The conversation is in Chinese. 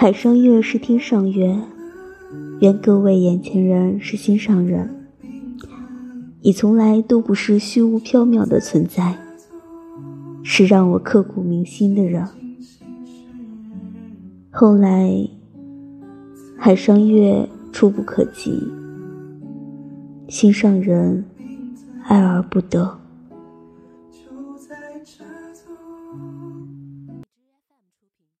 海上月是天上月愿各位眼前人是心上人。你从来都不是虚无缥缈的存在是让我刻骨铭心的人。后来海上月触不可及心上人爱而不得。就在这座